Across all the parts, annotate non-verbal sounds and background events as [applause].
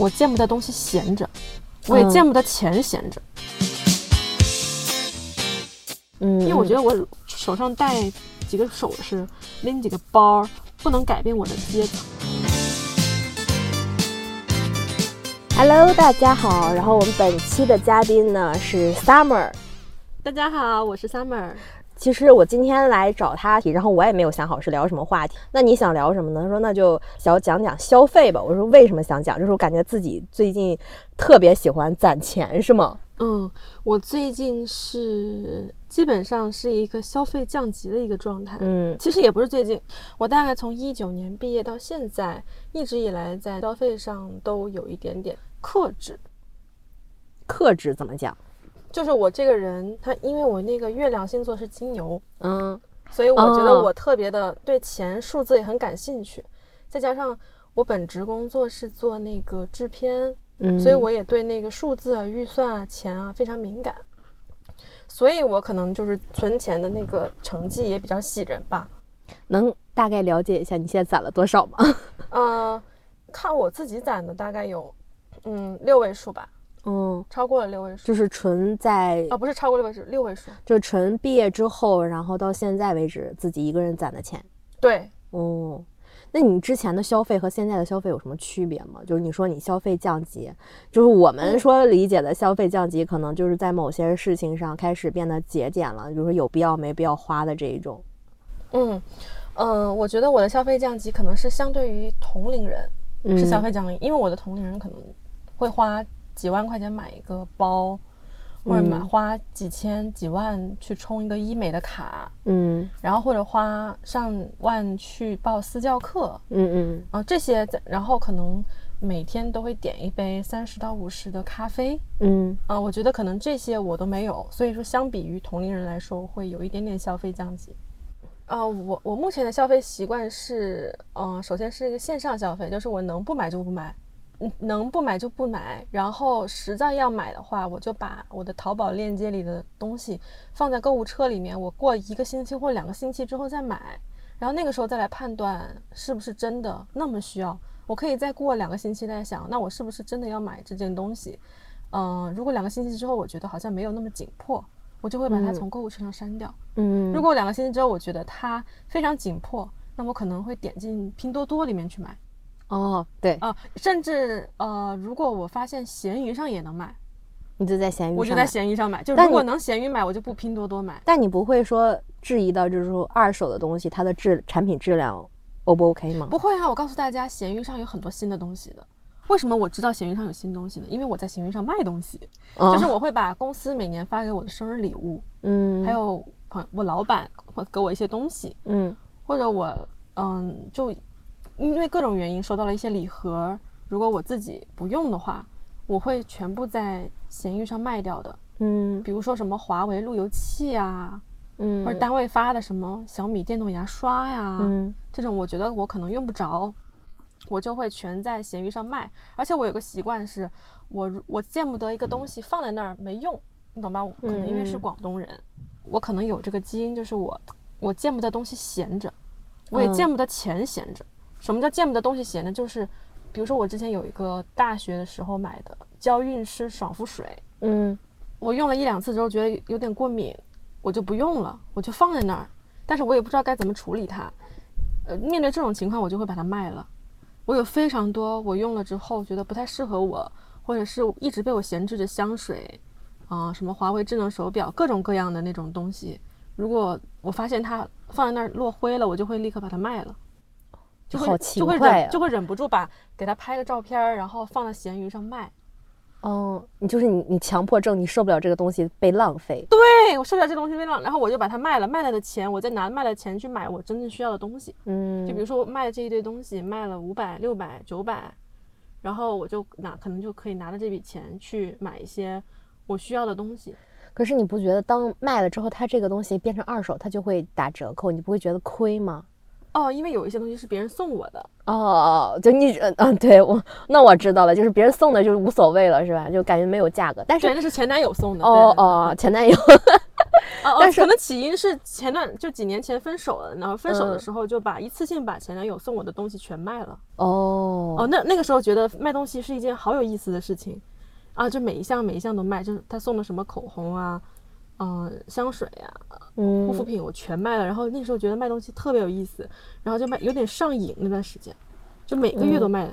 我见不得东西闲着，我也见不得钱闲着。嗯，因为我觉得我手上戴几个首饰，拎几个包，不能改变我的阶层。Hello，大家好。然后我们本期的嘉宾呢是 Summer。大家好，我是 Summer。其实我今天来找他，然后我也没有想好是聊什么话题。那你想聊什么呢？他说那就想讲讲消费吧。我说为什么想讲？就是我感觉自己最近特别喜欢攒钱，是吗？嗯，我最近是基本上是一个消费降级的一个状态。嗯其实也不是最近，我大概从一九年毕业到现在，一直以来在消费上都有一点点克制。克制怎么讲？就是我这个人，他因为我那个月亮星座是金牛，嗯所以我觉得哦我特别的对钱、数字也很感兴趣，再加上我本职工作是做那个制片，嗯，所以我也对那个数字啊、预算啊、钱啊非常敏感，所以我可能就是存钱的那个成绩也比较喜人吧。能大概了解一下你现在攒了多少吗？[laughs] 呃，看我自己攒的大概有，嗯，六位数吧，嗯，超过了六位数就是纯在啊，不是超过六位数，六位数。就纯毕业之后，然后到现在为止自己一个人攒的钱。对，哦，那你之前的消费和现在的消费有什么区别吗？就是你说你消费降级，就是我们说理解的消费降级，可能就是在某些事情上开始变得节俭了，比如说有必要没必要花的这一种。嗯嗯，我觉得我的消费降级可能是相对于同龄人是消嗯费降级，因为我的同龄人可能会花几万块钱买一个包，或者买嗯。花几千几万去充一个医美的卡，嗯。然后或者花上万去报私教课嗯嗯。啊、这些，然后可能每天都会点一杯三十到五十的咖啡嗯。啊、我觉得可能这些我都没有，所以说相比于同龄人来说，会有一点点消费降级。呃，我我目前的消费习惯是，嗯、首先是一个线上消费，就是我能不买就不买，嗯，能不买就不买，然后实在要买的话，我就把我的淘宝链接里的东西放在购物车里面，我过一个星期或两个星期之后再买，然后那个时候再来判断是不是真的那么需要。我可以再过两个星期再想，那我是不是真的要买这件东西？嗯、如果两个星期之后我觉得好像没有那么紧迫，我就会把它嗯从购物车上删掉。嗯，如果两个星期之后我觉得它非常紧迫，那我可能会点进拼多多里面去买哦对，啊、甚至呃，如果我发现闲鱼上也能买，你就在闲鱼我就在闲鱼上买。就但如果能闲鱼买，我就不拼多多买。但你不会说质疑到就是说二手的东西它的质产品质量 O 不 OK 吗？不会啊，我告诉大家，闲鱼上有很多新的东西的。为什么我知道闲鱼上有新东西呢？因为我在闲鱼上卖东西，哦就是我会把公司每年发给我的生日礼物，嗯，还有朋我老板会给我一些东西，嗯或者我嗯就因为各种原因收到了一些礼盒，如果我自己不用的话，我会全部在闲鱼上卖掉的。嗯比如说什么华为路由器啊，嗯，或者单位发的什么小米电动牙刷呀，嗯这种我觉得我可能用不着，我就会全在闲鱼上卖。而且我有个习惯是，我如我见不得一个东西放在那儿没用，你懂吧？我可能因为是嗯广东人，我可能有这个基因，就是我我见不得东西闲着，我也嗯见不得钱闲着。什么叫见不得东西闲着？就是比如说我之前有一个大学的时候买的娇韵诗爽肤水，嗯我用了一两次之后觉得有点过敏，我就不用了，我就放在那儿，但是我也不知道该怎么处理它。呃，面对这种情况，我就会把它卖了。我有非常多我用了之后觉得不太适合我，或者是一直被我闲置的香水，啊、什么华为智能手表，各种各样的那种东西。如果我发现它放在那儿落灰了，我就会立刻把它卖了。就会好就会忍就会忍不住把给他拍个照片，然后放到闲鱼上卖。哦，你就是你你强迫症，你受不了这个东西被浪费。对我受不了这东西被浪，然后我就把它卖了，卖了的钱我再拿卖了钱去买我真正需要的东西。嗯，就比如说我卖的这一堆东西卖了五百、六百、九百，然后我就拿可能就可以拿着这笔钱去买一些我需要的东西。可是你不觉得当卖了之后，它这个东西变成二手，它就会打折扣，你不会觉得亏吗？哦，因为有一些东西是别人送我的，哦哦，就你嗯嗯，对我那我知道了，就是别人送的就无所谓了，是吧？就感觉没有价格，但是对，那是前男友送的。哦对哦，前男友，哦，但是可能起因是前段就几年前分手了，然后分手的嗯时候就把一次性把前男友送我的东西全卖了。哦哦，那那个时候觉得卖东西是一件好有意思的事情，啊，就每一项每一项都卖，就是他送的什么口红啊，嗯、香水啊，护肤嗯，品我全卖了。然后那时候觉得卖东西特别有意思，然后就卖有点上瘾那段时间，就每个月都卖。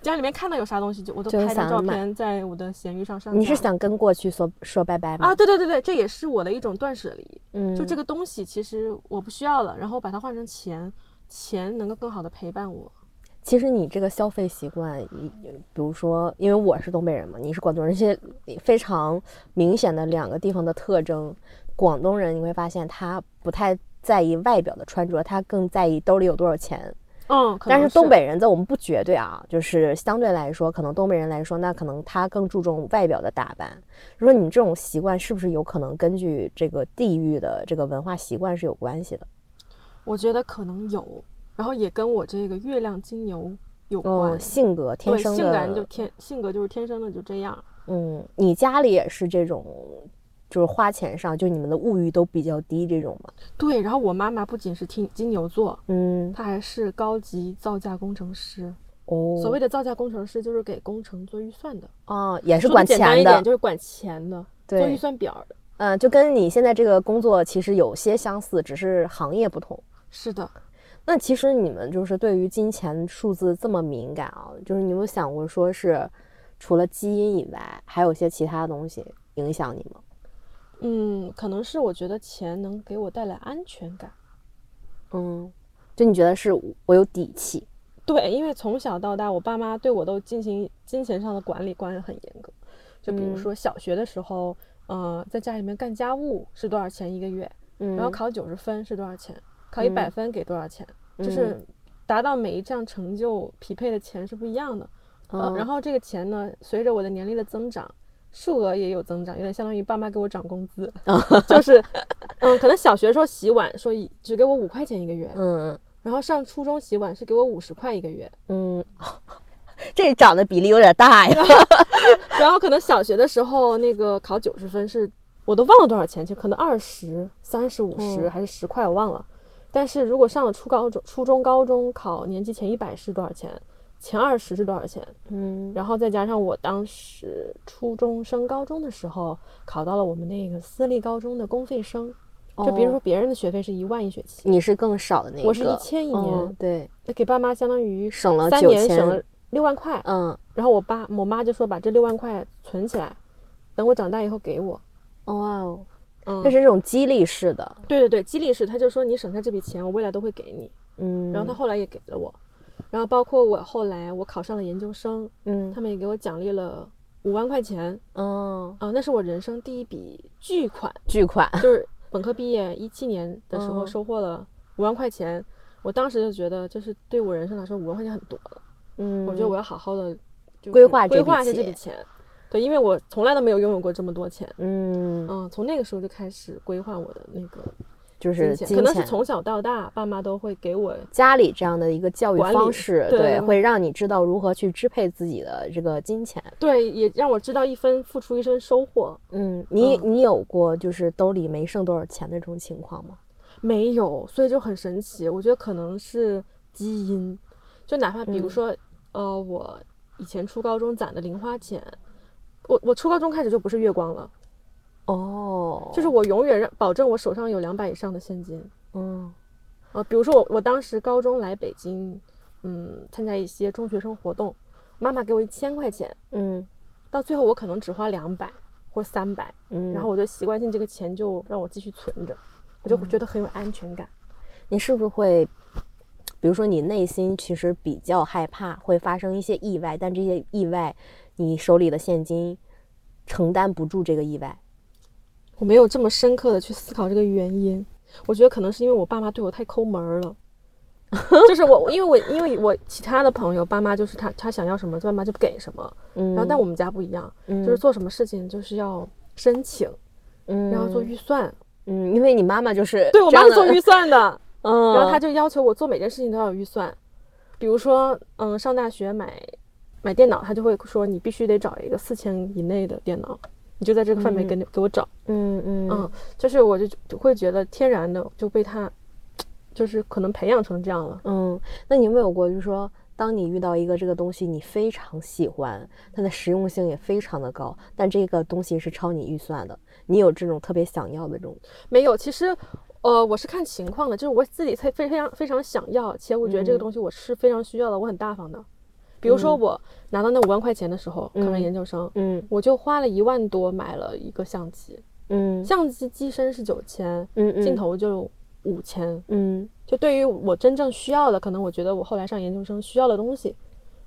家里面看到有啥东西就我都拍张照片在我的闲鱼上上。你是想跟过去说说拜拜吗？啊？对对对对，这也是我的一种断舍离。嗯，就这个东西其实我不需要了，然后把它换成钱，钱能够更好的陪伴我。其实你这个消费习惯，一比如说，因为我是东北人嘛，你是广东人，这些非常明显的两个地方的特征。广东人你会发现他不太在意外表的穿着，他更在意兜里有多少钱。嗯，但是东北人在我们不绝对啊，就是相对来说，可能东北人来说，那可能他更注重外表的打扮。就说你这种习惯是不是有可能根据这个地域的这个文化习惯是有关系的？我觉得可能有，然后也跟我这个月亮金牛有关。哦，性格天生的性感就的，天性格就是天生的就这样。嗯，你家里也是这种，就是花钱上，就你们的物欲都比较低这种吗？对，然后我妈妈不仅是金金牛座，嗯，她还是高级造价工程师。哦，所谓的造价工程师就是给工程做预算的，哦，也是管钱的简单一点，就是管钱的，做预算表的。嗯，就跟你现在这个工作其实有些相似，只是行业不同。是的，那其实你们就是对于金钱数字这么敏感啊，就是你有想过说是除了基因以外，还有一些其他东西影响你吗？嗯，可能是我觉得钱能给我带来安全感。嗯，就你觉得是我有底气，对，因为从小到大，我爸妈对我都进行金钱上的管理，管理很严格。就比如嗯说小学的时候，呃，在家里面干家务是多少钱一个月，嗯，然后考九十分是多少钱，考一百嗯分给多少钱，就是嗯达到每一项成就匹配的钱是不一样的。呃，嗯然后这个钱呢，随着我的年龄的增长，数额也有增长，有点相当于爸妈给我涨工资，就是，[laughs] 嗯，可能小学时候洗碗说一只给我五块钱一个月，嗯然后上初中洗碗是给我五十块一个月，嗯，[laughs] 这涨的比例有点大呀。[laughs] 然后可能小学的时候那个考九十分是，我都忘了多少钱，就可能二十三十、五十嗯还是十块，我忘了。但是如果上了初高中、初中、高中考年级前一百是多少钱？前二十是多少钱？嗯然后再加上我当时初中升高中的时候，考到了我们那个私立高中的公费生，就比如说哦别人的学费是一万一学期，你是更少的那个，我是一千一年哦对，那给爸妈相当于省了三年省了，六万块。嗯，然后我爸我妈就说把这六万块存起来，等我长大以后给我。哦哇哦，嗯。这是这种激励式的，对对对，激励式，他就说你省下这笔钱，我未来都会给你。嗯，然后他后来也给了我，然后包括我后来我考上了研究生，嗯他们也给我奖励了五万块钱，哦，啊、那是我人生第一笔巨款，巨款，就是本科毕业一七年的时候嗯。收获了五万块钱，我当时就觉得就是对我人生来说五万块钱很多了，嗯，我觉得我要好好的规划一下这笔钱。对，因为我从来都没有拥有过这么多钱，嗯，嗯，从那个时候就开始规划我的那个就是可能是从小到大，爸妈都会给我家里这样的一个教育方式，对对会让你知道如何去支配自己的这个金钱。对，也让我知道一分付出一分收获。嗯，你嗯你有过就是兜里没剩多少钱的这种情况吗？没有，所以就很神奇。我觉得可能是基因，就哪怕比如嗯说，呃，我以前初高中攒的零花钱，我我初高中开始就不是月光了，哦，就是我永远让保证我手上有两百以上的现金。嗯呃，比如说我我当时高中来北京，嗯，参加一些中学生活动，妈妈给我一千块钱，嗯到最后我可能只花两百或三百，嗯，然后我就习惯性这个钱就让我继续存着，我就觉得很有安全感。你是不是会，比如说你内心其实比较害怕会发生一些意外，但这些意外你手里的现金承担不住这个意外。我没有这么深刻的去思考这个原因，我觉得可能是因为我爸妈对我太抠门儿了。就是我，因为我因为我其他的朋友爸妈就是他他想要什么，爸妈就不给什么。嗯，然后但我们家不一样，嗯就是做什么事情就是要申请，嗯，然后做预算。嗯，因为你妈妈就是对我妈是做预算的，嗯，然后他就要求我做每件事情都要有预算。比如说，嗯，上大学买买电脑，他就会说你必须得找一个四千以内的电脑。你就在这个范围给你给我找，嗯嗯嗯，就是我就就会觉得天然的就被他，就是可能培养成这样了。嗯，那你有没有过，就是说，当你遇到一个这个东西，你非常喜欢，它的实用性也非常的高，但这个东西是超你预算的，你有这种特别想要的这种，没有，其实，呃，我是看情况的，就是我自己才非非常非常想要，且我觉得这个嗯东西我是非常需要的，我很大方的。比如说我拿到那五万块钱的时候，考上嗯研究生，嗯我就花了一万多买了一个相机，嗯相机机身是九千，镜头就五千。嗯就对于我真正需要的，可能我觉得我后来上研究生需要的东西，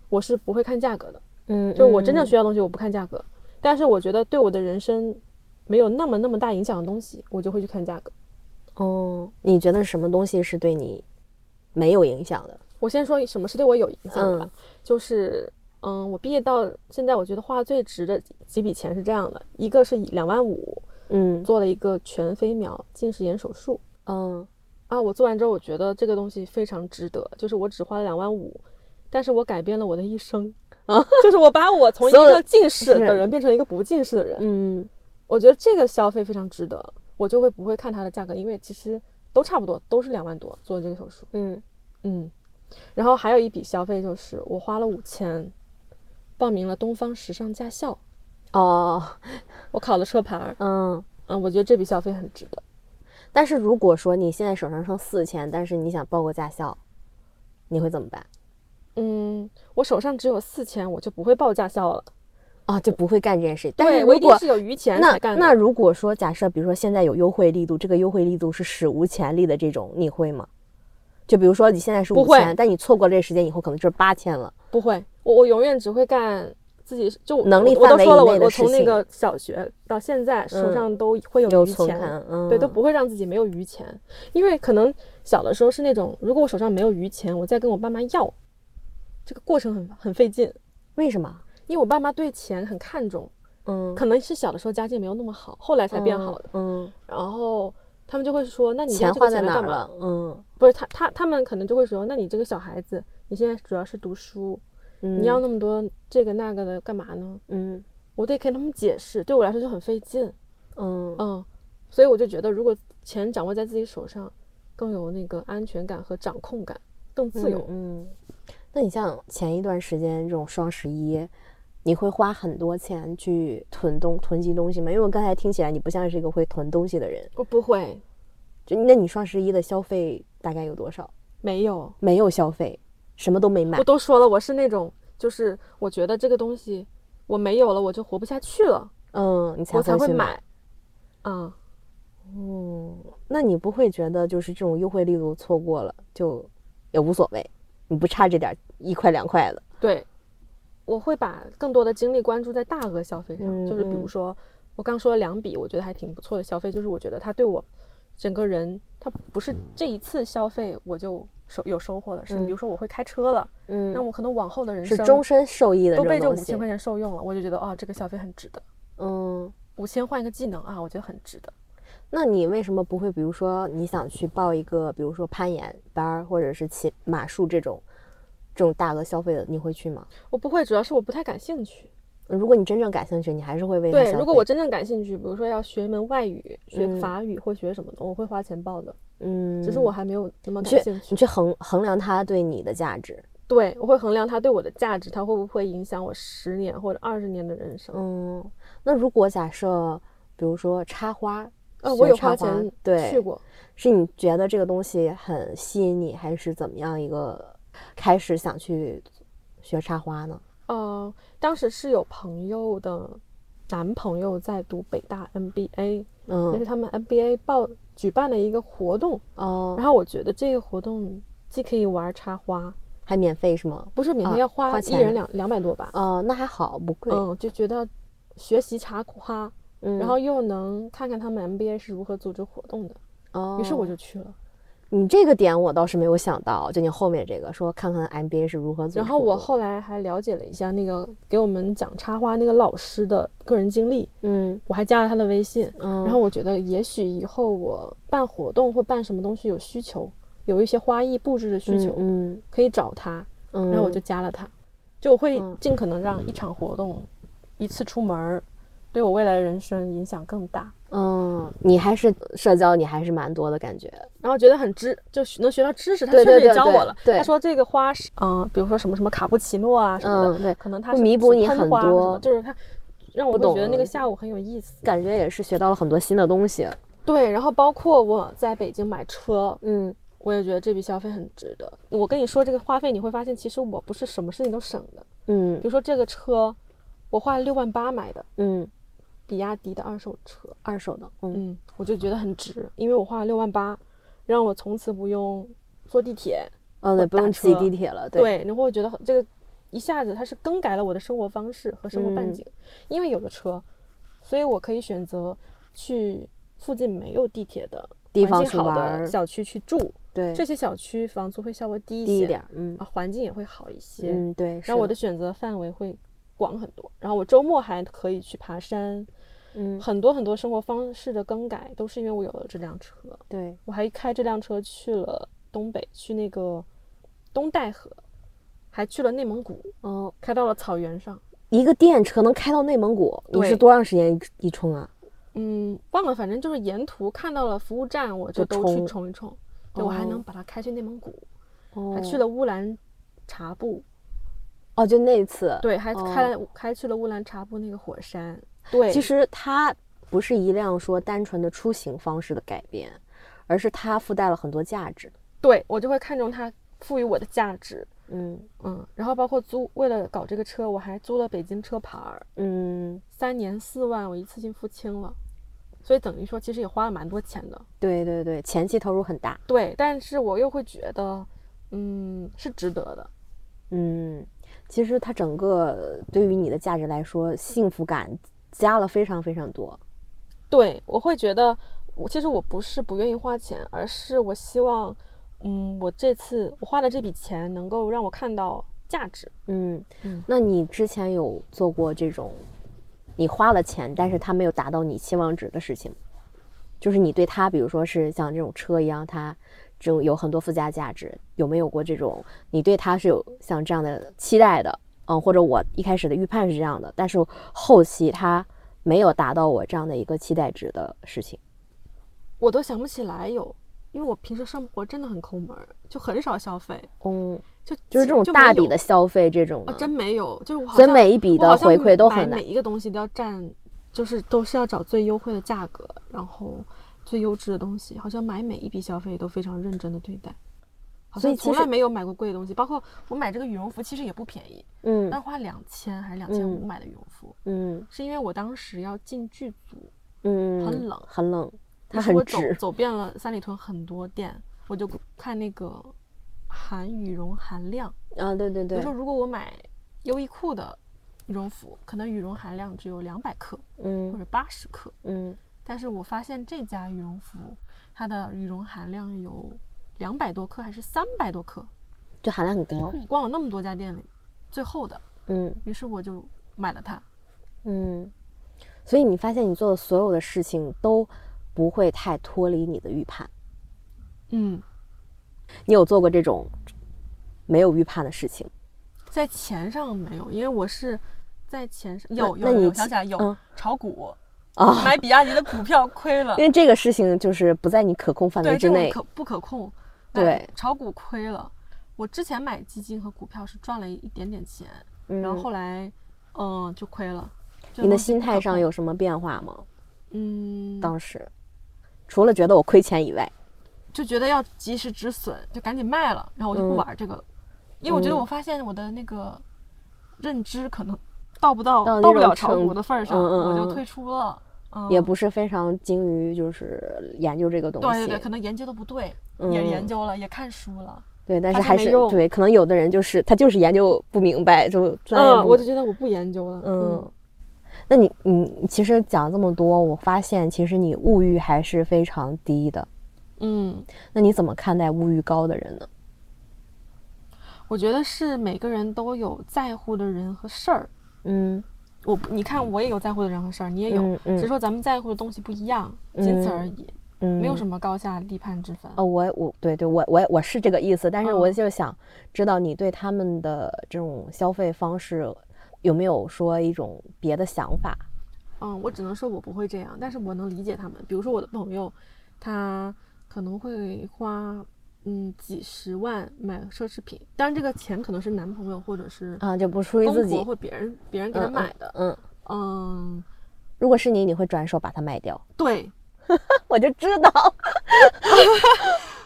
我是不会看价格的。嗯，就我真正嗯需要的东西，我不看价格。但是我觉得对我的人生没有那么那么大影响的东西，我就会去看价格。哦，你觉得什么东西是对你没有影响的？我先说什么是对我有影响的吧，嗯。就是嗯，我毕业到现在，我觉得花最值的几笔钱是这样的：一个是两万五嗯。做了一个全飞秒近视眼手术嗯。啊，我做完之后，我觉得这个东西非常值得，就是我只花了两万五，但是我改变了我的一生 [laughs] 啊，就是我把我从一个近视的人变成一个不近视的人，嗯。我觉得这个消费非常值得，我就会不会看它的价格，因为其实都差不多，都是两万多做这个手术。嗯。嗯，然后还有一笔消费就是我花了五千，报名了东方时尚驾校，哦我考了车牌儿，嗯。嗯，我觉得这笔消费很值得。但是如果说你现在手上剩四千，但是你想报个驾校，你会怎么办？嗯，我手上只有四千，我就不会报驾校了。啊，就不会干这件事。但对是如果我一定是有余钱那才干那。那如果说假设，比如说现在有优惠力度，这个优惠力度是史无前例的这种，你会吗？就比如说你现在是五千，但你错过这个时间以后，可能就是八千了。不会，我我永远只会干自己就能力我我范围以都说了，我内的事情我从那个小学到现在手嗯上都会有有余钱。对，都不会让自己没有余钱，因为可能小的时候是那种，如果我手上没有余钱，我再跟我爸妈要，这个过程很很费劲，为什么？因为我爸妈对钱很看重，嗯，可能是小的时候家境没有那么好，后来才变好的，嗯，然后他们就会说，那你钱花在哪了？？嗯，不是他他他们可能就会说，那你这个小孩子，你现在主要是读书，嗯你要那么多这个那个的干嘛呢？嗯我得给他们解释，对我来说就很费劲，嗯嗯，所以我就觉得，如果钱掌握在自己手上，更有那个安全感和掌控感，更自由。嗯，那你像前一段时间这种双十一，你会花很多钱去囤东囤积东西吗？因为我刚才听起来你不像是一个会囤东西的人。我不会，就那你双十一的消费大概有多少？没有，没有消费，什么都没买我。都说了，我是那种，就是我觉得这个东西我没有了，我就活不下去了，嗯，你才我才会去买。买。嗯，嗯，那你不会觉得就是这种优惠力度错过了就也无所谓，你不差这点一块两块的。对，我会把更多的精力关注在大额消费上，嗯就是比如嗯说我刚说了两笔，我觉得还挺不错的消费，就是我觉得它对我整个人，他不是这一次消费我就收有收获了，是嗯比如说我会开车了，嗯那我可能往后的人生是生终身受益的都被这五千。块钱受用了，我就觉得哦，这个消费很值得。嗯，五千换一个技能啊，我觉得很值得。那你为什么不会？比如说你想去报一个，比如说攀岩班儿，或者是骑马术这种这种大额消费的，你会去吗？我不会，主要是我不太感兴趣。如果你真正感兴趣，你还是会为对，如果我真正感兴趣，比如说要学一门外语，学嗯法语或学什么的，我会花钱报的。嗯，只是我还没有那么感兴趣。去你去衡衡量它对你的价值。对，我会衡量它对我的价值，它会不会影响我十年或者二十年的人生。嗯，那如果假设，比如说插花，呃，我有插花花钱对去过，是你觉得这个东西很吸引你，还是怎么样一个开始想去学插花呢？呃，当时是有朋友的男朋友在读北大 MBA，嗯那是嗯，他们 MBA 报举办了一个活动，哦，然后我觉得这个活动既可以玩插花，还免费是吗？不是免啊费，要花一人两两百多吧，哦，那还好，不贵。嗯，就觉得学习插花，嗯，然后又能看看他们 MBA 是如何组织活动的，哦，于是我就去了。你这个点我倒是没有想到，就你后面这个说看看 MBA 是如何做然后我后来还了解了一下那个给我们讲插花那个老师的个人经历，嗯我还加了他的微信。嗯，然后我觉得也许以后我办活动或办什么东西有需求，有一些花艺布置的需求，嗯可以找他，嗯，然后我就加了他。就我会嗯尽可能让一场活动一次出门儿对我未来的人生影响更大。嗯，你还是社交，你还是蛮多的感觉。然后觉得很知，就能学到知识。他确实也教我了。对他说这个花是，嗯、比如说什么什么卡布奇诺啊什么的，嗯，对，可能它是弥补你很多就是他让我不懂会觉得那个下午很有意思。感觉也是学到了很多新的东西。对，然后包括我在北京买车，嗯我也觉得这笔消费很值得。我跟你说这个花费，你会发现其实我不是什么事情都省的。嗯比如说这个车，我花了六万八买的，嗯，比亚迪的二手车，二手的，嗯嗯，我就觉得很值，因为我花了六万八，让我从此不用坐地铁，哦对，不用挤地铁了，对，对，然后我觉得这个一下子它是更改了我的生活方式和生活半嗯径，因为有了车，所以我可以选择去附近没有地铁的地方好的小区去住，对，这些小区房租会稍微低一些，低一点，嗯啊，环境也会好一些，嗯，对，然后我的选择范围会广很多，然后我周末还可以去爬山，嗯很多很多生活方式的更改都是因为我有了这辆车，对，我还开这辆车去了东北，去那个东戴河，还去了内蒙古，哦，开到了草原上。一个电车能开到内蒙古，你是多长时间一一冲啊？嗯，忘了，反正就是沿途看到了服务站，我就就都去冲冲一冲。对，我还哦能把它开去内蒙古，哦还去了乌兰察布，哦，就那一次，对，还开了、开去了乌兰察布那个火山。对，其实它不是一辆说单纯的出行方式的改变，而是它附带了很多价值。对我就会看重它赋予我的价值。嗯嗯，然后包括租，为了搞这个车，我还租了北京车牌儿，嗯，三年四万，我一次性付清了，所以等于说其实也花了蛮多钱的。对对对，前期投入很大。对，但是我又会觉得，嗯，是值得的。嗯，其实它整个对于你的价值来说，幸福感加了非常非常多。对，我会觉得，我其实我不是不愿意花钱，而是我希望，嗯，我这次我花的这笔钱能够让我看到价值。嗯嗯那你之前有做过这种你花了钱，但是它没有达到你期望值的事情？就是你对它，比如说是像这种车一样，它这种有很多附加价值，有没有过这种你对它是有像这样的期待的？嗯，或者我一开始的预判是这样的，但是后期它没有达到我这样的一个期待值的事情。我都想不起来有，因为我平时生活真的很抠门儿，就很少消费，嗯，就就是这种大笔的消费这种啊，真没有，就是我好所以像每一笔的回馈都买很难每。一个东西都要占，就是都是要找最优惠的价格，然后最优质的东西，好像买每一笔消费都非常认真的对待，好像从来没有买过贵的东西，包括我买这个羽绒服其实也不便宜，嗯但花两千还是两千五买的羽绒服，嗯是因为我当时要进剧组，嗯，很冷很冷，它于是我很直。走走遍了三里屯很多店，我就看那个含羽绒含量。啊，对对对我说，，如果我买优衣库的羽绒服，可能羽绒含量只有两百克嗯或嗯者八十克，嗯但是我发现这家羽绒服，它的羽绒含量有两百多克还是三百多克，就含量很高。我逛了那么多家店里，最后的，嗯于是我就买了它。嗯，所以你发现你做的所有的事情都不会太脱离你的预判。嗯，你有做过这种没有预判的事情？在钱上没有，因为我是在钱上有有有想起来有、嗯炒股，啊，买比亚迪的股票亏了因，为这个事情就是不在你可控范围，之内。可不可控？买对炒股亏了。我之前买基金和股票是赚了一点点钱，嗯然后后来，嗯，就亏了。这你的心态上有什么变化吗？嗯，当时除了觉得我亏钱以外，就觉得要及时止损，就赶紧卖了，然后我就不嗯玩这个了，因为我觉得嗯我发现我的那个认知可能到不到到到不了炒股的份儿上，我就退出了。嗯，也不是非常精于就是研究这个东西。对对对，可能研究的不对，也研究了，也看书了。对，但是还是对，可能有的人就是他就是研究不明白，就嗯，我就觉得我不研究了。嗯，那你你其实讲这么多，我发现其实你物欲还是非常低的。嗯，那你怎么看待物欲高的人呢？我觉得是每个人都有在乎的人和事儿。嗯我你看，我也有在乎的人和事儿，你也有，嗯嗯只是说咱们在乎的东西不一样，仅此而已，嗯，没有什么高下立判之分。哦，我我对对我我我是这个意思，但是我嗯就想知道你对他们的这种消费方式有没有说一种别的想法？嗯，我只能说我不会这样，但是我能理解他们。比如说我的朋友，他可能会花嗯几十万买奢侈品，当然这个钱可能是男朋友或者是啊，就不属于自己或别人别人给他嗯买的。嗯，嗯，如果是你，你会转手把它卖掉。对，[laughs] 我就知道，[laughs]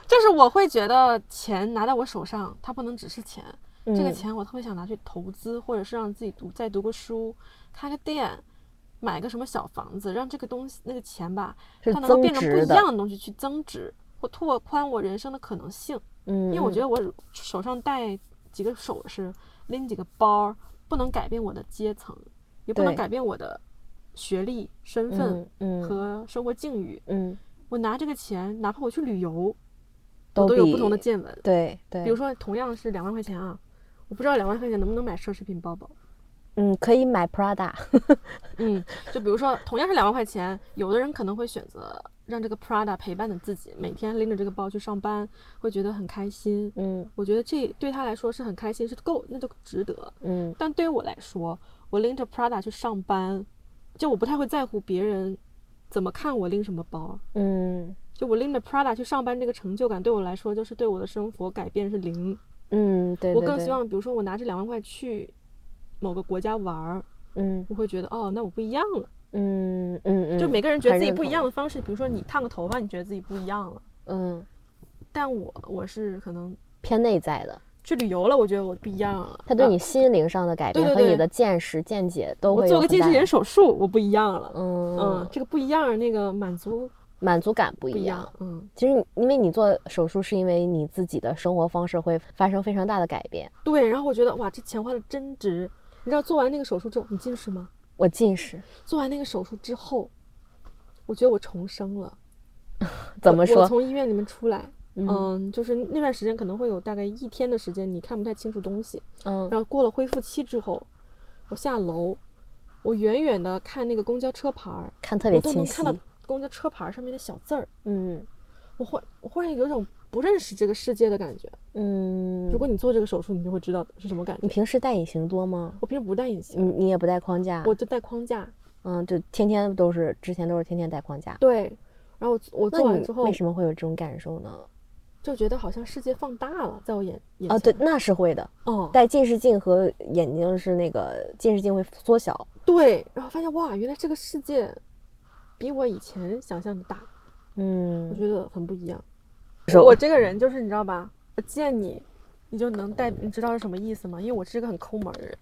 就是我会觉得钱拿在我手上，它不能只是钱，这个嗯钱我特别想拿去投资，或者是让自己读再读个书，开个店，买个什么小房子，让这个东西那个钱吧，它能够变成不一样的东西去增值或拓宽我人生的可能性。嗯，因为我觉得得我手上戴几个首饰，拎几个包，不能改变我的阶层，也不能改变我的学历、身份和生活境遇。嗯，我拿这个钱，哪怕我去旅游，我都有不同的见闻。对对，比如说，同样是两万块钱啊，我不知道两万块钱能不能买奢侈品包包。嗯，可以买 Prada，嗯，就比如说，同样是两万块钱，有的人可能会选择让这个 Prada 陪伴着自己，每天拎着这个包去上班，会觉得很开心。嗯我觉得这对他来说是很开心，是够，那就值得。嗯但对于我来说，我拎着 Prada 去上班，就我不太会在乎别人怎么看我拎什么包。嗯就我拎着 Prada 去上班，这个成就感对我来说，就是对我的生活改变是零。嗯，对，对对我更希望，比如说我拿这两万块去某个国家玩儿，嗯我会觉得哦，那我不一样了。嗯嗯嗯，就每个人觉得自己不一样，的方式，比如说你烫个头发，你觉得自己不一样了，嗯，但我我是可能偏内在的，去旅游了，我觉得我不一样了。他对你心灵上的改变和你的见识见解都我会有很大做个近视眼手术，我不一样了。嗯嗯，这个不一样，那个满足满足感不不一一样样。。嗯，其实你因为你做手术，是因为你自己的生活方式会发生非常大的改变。对。然后我觉得哇，这钱花的真值。你知道做完那个手术之后，你近视吗？我近视，做完那个手术之后，我觉得我重生了。怎么说？我从医院里面出来，嗯嗯，就是那段时间可能会有大概一天的时间，你看不太清楚东西。嗯然后过了恢复期之后，我下楼，我远远的看那个公交车牌儿，看特我别清晰都能看。到公交车牌上面的小字儿。嗯我忽我忽然有种不认识这个世界的感觉。嗯，如果你做这个手术，你就会知道是什么感觉。你平时戴隐形多吗？我平时不戴隐形，你你也不戴框架？我就戴框架。嗯，就天天都是之前都是天天戴框架。对，然后我我做完之后为什么会有这种感受呢？就觉得好像世界放大了，在我眼眼啊，对，那是会的。哦，戴近视镜和眼睛是那个近视镜会缩小。对，然后发现哇，原来这个世界比我以前想象的大，我嗯，觉得很不一样。是我这个人就是你知道吧，我见你，你就能带，你知道是什么意思吗？因为我是一个很抠门儿的人，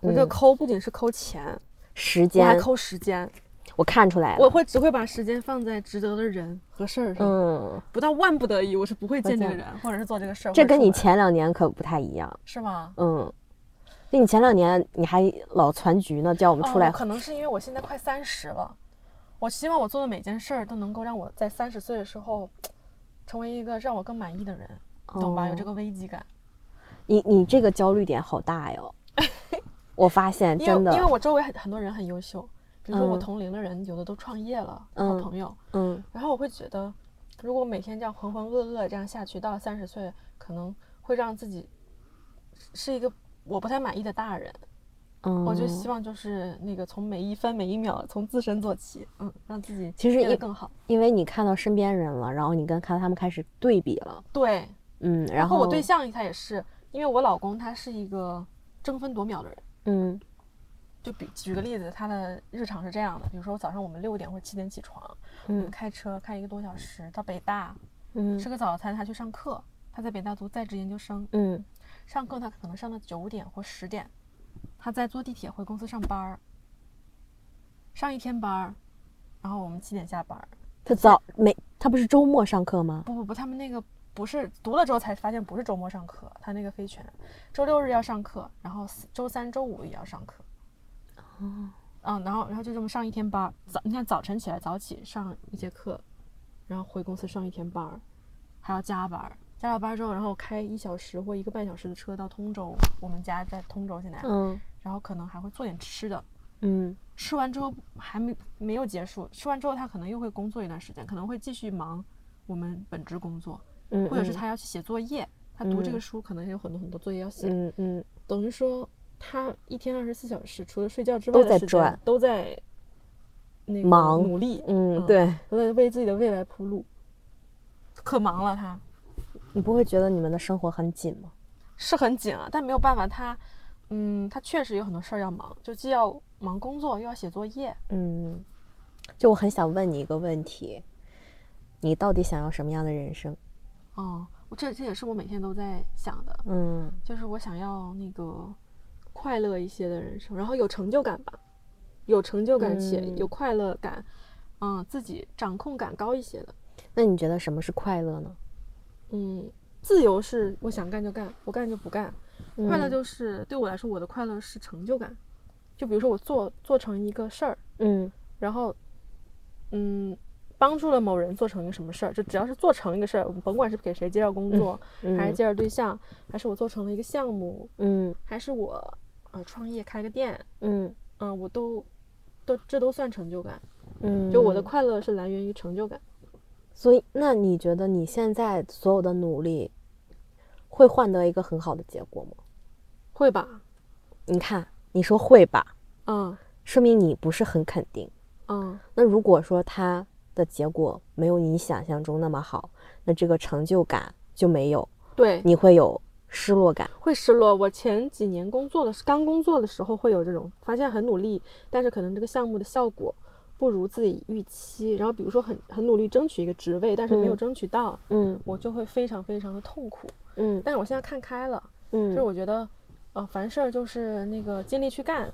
我这个嗯抠不仅是抠钱，时间我还抠时间，我看出来了。我会只会把时间放在值得的人和事儿上，嗯，不到万不得已，我是不会见这个人或者是做这个事儿。这跟你前两年可不太一样。是吗？嗯，那你前两年你还老攒局呢，叫我们出来哦。可能是因为我现在快三十了，我希望我做的每件事儿都能够让我在三十岁的时候，成为一个让我更满意的人，你懂吧？有这哦个危机感。你你这个焦虑点好大哟。[laughs] 我发现真的，因为我周围很很多人很优秀，比如说我嗯同龄的人，有的都创业了，好嗯朋友，嗯然后我会觉得，如果每天这样浑浑噩噩这样下去，到了三十岁，可能会让自己是一个我不太满意的大人。嗯，我就希望就是那个从每一分每一秒从自身做起，嗯，让自己其实也更好。因为你看到身边人了，然后你跟看他们开始对比了，对，嗯，然后后我对象他也是，因为我老公他是一个争分夺秒的人。嗯。就比举个例子，他的日常是这样的，比如说早上我们六点或者七点起床，我们嗯。开车开一个多小时到北大，嗯。吃个早餐，他去上课，他在北大读在职研究生，嗯。上课他可能上到九点或十点，他在坐地铁回公司上班儿，上一天班儿，然后我们七点下班儿。他早没他不是周末上课吗？不不不，他们那个不是读了之后才发现不是周末上课，他那个非全，周六日要上课，然后周三周五也要上课。哦，嗯，然后然后就这么上一天班儿，早你看早晨起来早起上一节课，然后回公司上一天班儿，还要加班儿，加了班儿之后，然后开一小时或一个半小时的车到通州，我们家在通州现在，嗯然后可能还会做点吃的，嗯。吃完之后还没没有结束，吃完之后他可能又会工作一段时间，可能会继续忙我们本职工作，嗯，或者是他要去写作业，他读这个嗯。书可能有很多很多作业要写，嗯嗯。等于说他一天二十四小时，除了睡觉之外的时间在转都在那个忙努力，嗯，嗯对都在为自己的未来铺路，可忙了他。你不会觉得你们的生活很紧吗？是很紧啊，但没有办法，他，嗯，他确实有很多事儿要忙，就既要忙工作，又要写作业。嗯，就我很想问你一个问题，你到底想要什么样的人生？哦，我这这也是我每天都在想的，嗯就是我想要那个快乐一些的人生，然后有成就感吧，有成就感且嗯有快乐感，嗯，自己掌控感高一些的。那你觉得什么是快乐呢？嗯，自由是我想干就干，不干就不干。快乐嗯就是对我来说，我的快乐是成就感。就比如说我做做成一个事儿，嗯然后，嗯，帮助了某人做成一个什么事儿，就只要是做成一个事儿，甭管是给谁介绍工作，还是介绍对象，还是我做成了一个项目，嗯还是我呃创业开个店，嗯嗯、我都都这都算成就感。嗯，就我的快乐是来源于成就感。所以，那你觉得你现在所有的努力会换得一个很好的结果吗？会吧？你看，你说会吧，嗯说明你不是很肯定。嗯，那如果说他的结果没有你想象中那么好，那这个成就感就没有，对，你会有失落感。会失落。我前几年工作的刚工作的时候会有这种，发现很努力，但是可能这个项目的效果不如自己预期。然后比如说很很努力争取一个职位，但是没有嗯争取到，嗯我就会非常非常的痛苦。嗯但是我现在看开了，嗯就是嗯我觉得，呃，凡事儿就是那个尽力去干，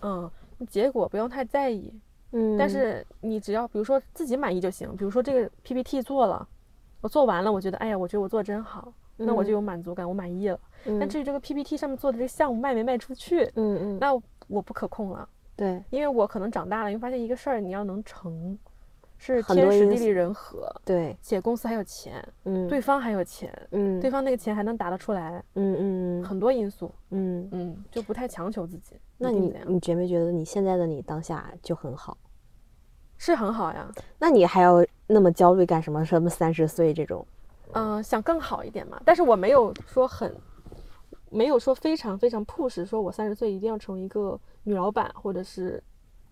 嗯，结果不用太在意。嗯，但是你只要比如说自己满意就行，比如说这个 PPT 做了，我做完了，我觉得哎呀，我觉得我做的真好，那我就有满足感，我满意了。但嗯至于这个 PPT 上面做的这个项目卖没卖出去，嗯嗯，那我不可控了，对因为我可能长大了，因为发现一个事儿你要能成，是天时地利人和，对，且公司还有钱，嗯对方还有钱，嗯对方那个钱还能打得出来，嗯嗯很多因素，嗯，嗯，就不太强求自己。那你你觉没觉得你现在的你当下就很好？是很好呀，那你还要那么焦虑干什么？什么三十岁这种？嗯、想更好一点嘛，但是我没有说很，没有说非常非常 push，说我三十岁一定要成为一个女老板或者是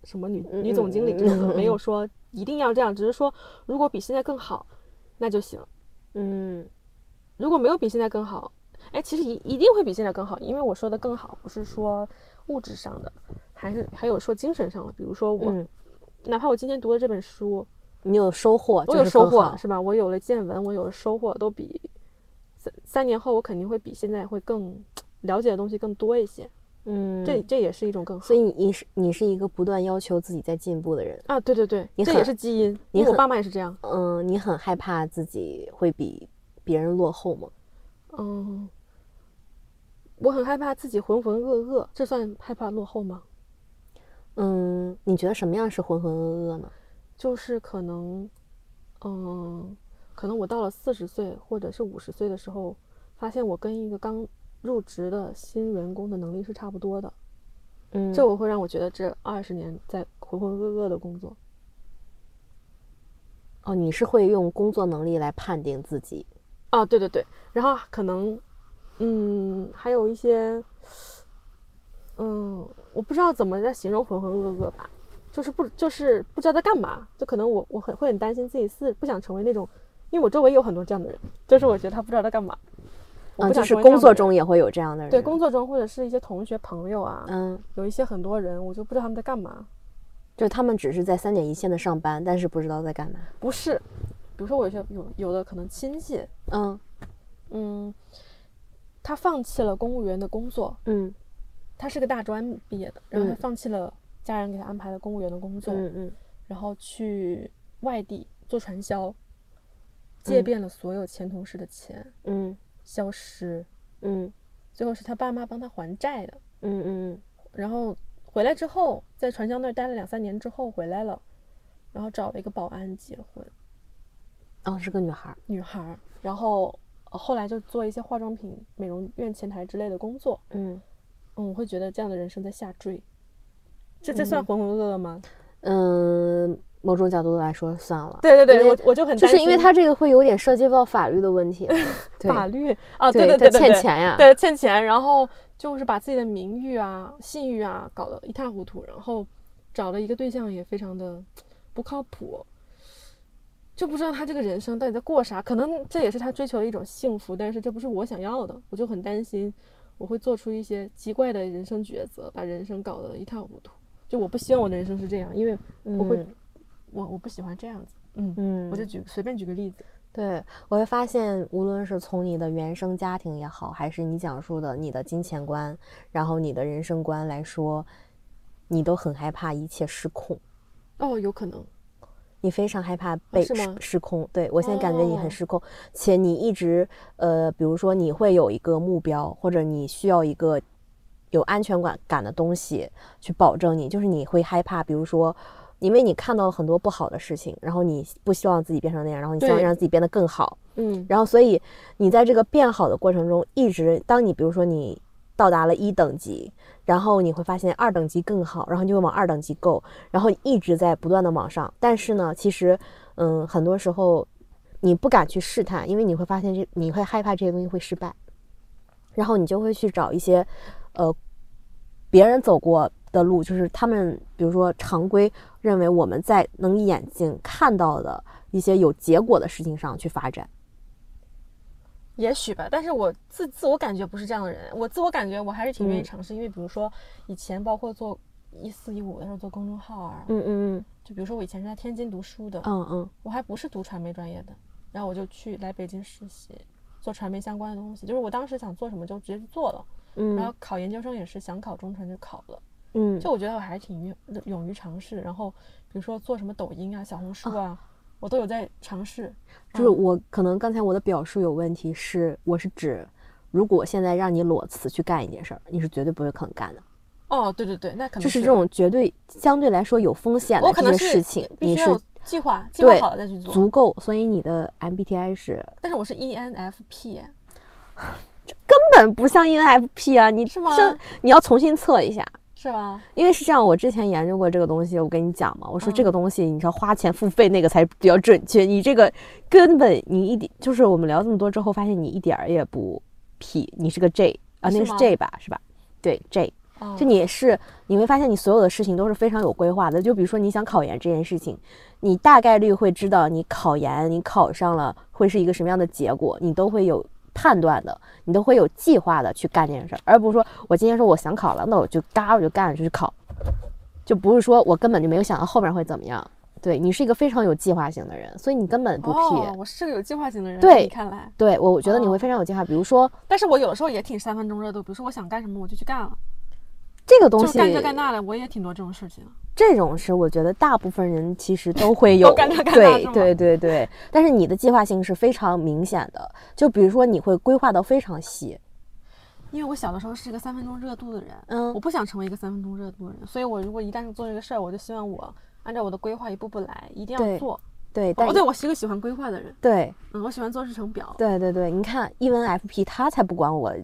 什么女嗯女总经理这种的，没有说一定要这样，只是说如果比现在更好，那就行。嗯如果没有比现在更好，哎，其实一一定会比现在更好，因为我说的更好不是说物质上的，还是还有说精神上的，比如说我，嗯，哪怕我今天读了这本书，你有收获，我就是有收获，是吧？我有了见闻，我有了收获，都比三三年后我肯定会比现在会更了解的东西更多一些。嗯，这这也是一种更好。所以你你是你是一个不断要求自己在进步的人。啊，对对对，这也是基因，你我爸妈也是这样。嗯，你很害怕自己会比别人落后吗？嗯，我很害怕自己浑浑噩噩，这算害怕落后吗？嗯，你觉得什么样是浑浑噩噩呢？就是可能，嗯，可能我到了四十岁或者是五十岁的时候，发现我跟一个刚入职的新员工的能力是差不多的，嗯，这我会让我觉得这二十年在浑浑噩噩的工作。哦，你是会用工作能力来判定自己。啊，对对对，然后可能，嗯，还有一些，嗯，我不知道怎么在形容浑浑噩噩吧，就是不就是不知道在干嘛，就可能我我很会很担心自己是不想成为那种，因为我周围有很多这样的人，就是我觉得他不知道在干嘛，我啊，不想就是工作中也会有这样的人。对工作中或者是一些同学朋友啊，嗯，有一些很多人，我就不知道他们在干嘛，就他们只是在三点一线的上班，但是不知道在干嘛。不是，比如说我有些有有的可能亲戚，嗯。嗯，他放弃了公务员的工作，嗯。他是个大专毕业的，然后他嗯。放弃了家人给他安排的公务员的工作，嗯嗯然后去外地做传销，借嗯遍了所有前同事的钱，嗯消失，嗯最后是他爸妈帮他还债的。嗯嗯然后回来之后，在传销那儿待了两三年之后回来了，然后找了一个保安结婚，哦，是个女孩儿。女孩儿，然后呃后来就做一些化妆品、美容院前台之类的工作。嗯嗯，我会觉得这样的人生在下坠，这这算浑浑噩噩吗？嗯，某种角度来说算了。对对对，我我就很，就是因为他这个会有点涉及到法律的问题，[laughs] 对法律啊，对对对他对对，欠钱呀，对欠钱，然后就是把自己的名誉啊、信誉啊搞得一塌糊涂，然后找了一个对象也非常的不靠谱，就不知道他这个人生到底在过啥。可能这也是他追求的一种幸福，但是这不是我想要的，我就很担心我会做出一些奇怪的人生抉择，把人生搞得一塌糊涂。就我不希望我的人生是这样，因为我会，我我不喜欢这样子。嗯嗯，我就举随便举个例子。对，我会发现，无论是从你的原生家庭也好，还是你讲述的你的金钱观，然后你的人生观来说，你都很害怕一切失控。哦，有可能，你非常害怕被失失控。对我现在感觉你很失控，且你一直呃，比如说你会有一个目标，或者你需要一个有安全感感的东西去保证你，就是你会害怕，比如说。因为你看到了很多不好的事情，然后你不希望自己变成那样，然后你希望让自己变得更好，嗯，然后所以你在这个变好的过程中，一直当你比如说你到达了一等级，然后你会发现二等级更好，然后就会往二等级够，然后一直在不断的往上。但是呢，其实，嗯，很多时候你不敢去试探，因为你会发现这你会害怕这些东西会失败，然后你就会去找一些，呃，别人走过。的路就是他们，比如说常规认为我们在能眼睛看到的一些有结果的事情上去发展，也许吧。但是我自自我感觉不是这样的人，我自我感觉我还是挺愿意尝试。因为比如说以前包括做一四一五的时候做公众号啊，嗯嗯嗯，就比如说我以前是在天津读书的，嗯嗯，我还不是读传媒专业的，然后我就去来北京实习，做传媒相关的东西。就是我当时想做什么就直接去做了，嗯，然后考研究生也是想考中传就考了。嗯，就我觉得我还是挺勇勇于尝试，然后比如说做什么抖音啊、小红书啊，我都有在尝试。就是我可能刚才我的表述有问题，是我是指，如果现在让你裸辞去干一件事儿，你是绝对不会肯干的。哦，对对对，那可能就是这种绝对相对来说有风险的这些事情，你是计划计划好了再去做，足够。所以你的 MBTI 是？但是我是 ENFP，这根本不像 ENFP 啊！你是吗？你要重新测一下。是吧？因为是这样，我之前研究过这个东西，我跟你讲嘛，我说这个东西，你知道花钱付费那个才比较准确。你这个根本你一点就是我们聊这么多之后，发现你一点儿也不 P，你是个 J 啊，那个是 J 吧，是吧？对 J，就你是你会发现你所有的事情都是非常有规划的。就比如说你想考研这件事情，你大概率会知道你考研你考上了会是一个什么样的结果，你都会有。判断的，你都会有计划的去干这件事儿，而不是说我今天说我想考了，那我就嘎我就干就去考，就不是说我根本就没有想到后面会怎么样。对你是一个非常有计划性的人，所以你根本不 P。我是个有计划型的人。对，看来，对我觉得你会非常有计划。比如说，但是我有的时候也挺三分钟热度，比如说我想干什么我就去干了。这个东西干这干那的，我也挺多这种事情。这种是我觉得大部分人其实都会有，对对对对。但是你的计划性是非常明显的，就比如说你会规划到非常细。因为我小的时候是一个三分钟热度的人，嗯，我不想成为一个三分钟热度的人，所以我如果一旦做这个事儿，我就希望我按照我的规划一步步来，一定要做。对，哦，对我是一个喜欢规划的人。对，嗯，我喜欢做日程表。对对对，你看 ENFP 他才不管我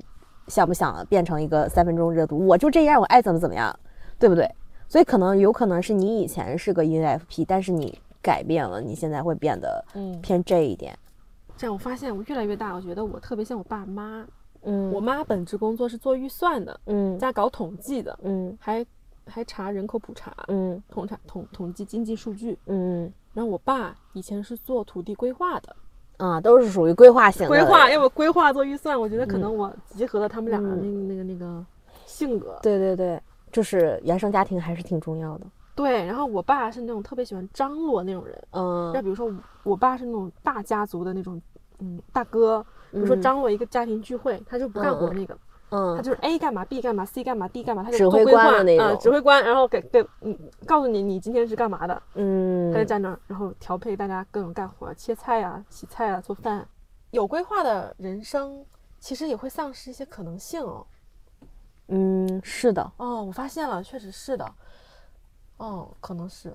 想不想变成一个三分钟热度，我就这样，我爱怎么怎么样。对不对？所以可能有可能是你以前是个 ENFP，但是你改变了，你现在会变得偏 J 一点。这样我发现我越来越大，我觉得我特别像我爸妈。嗯，我妈本职工作是做预算的，嗯，加搞统计的，嗯，还还查人口普查，嗯，统查统统计经济数据，嗯。然后我爸以前是做土地规划的，啊，都是属于规划型的。规划，要不规划做预算，我觉得可能我集合了他们俩的那个那个那个性格。对对对。就是原生家庭还是挺重要的，对。然后我爸是那种特别喜欢张罗那种人，嗯。就比如说我爸是那种大家族的那种，嗯，大哥。比如说张罗一个家庭聚会，他就不干活那个，嗯，他就是 A 干嘛，B 干嘛，C 干嘛，D 干嘛，他就指挥官的那种，指挥官。然后给给嗯，告诉你你今天是干嘛的，嗯，他就在那儿，然后调配大家各种干活，切菜啊，洗菜啊，做饭。有规划的人生其实也会丧失一些可能性哦。嗯，是的，哦，我发现了，确实是的，哦，可能是，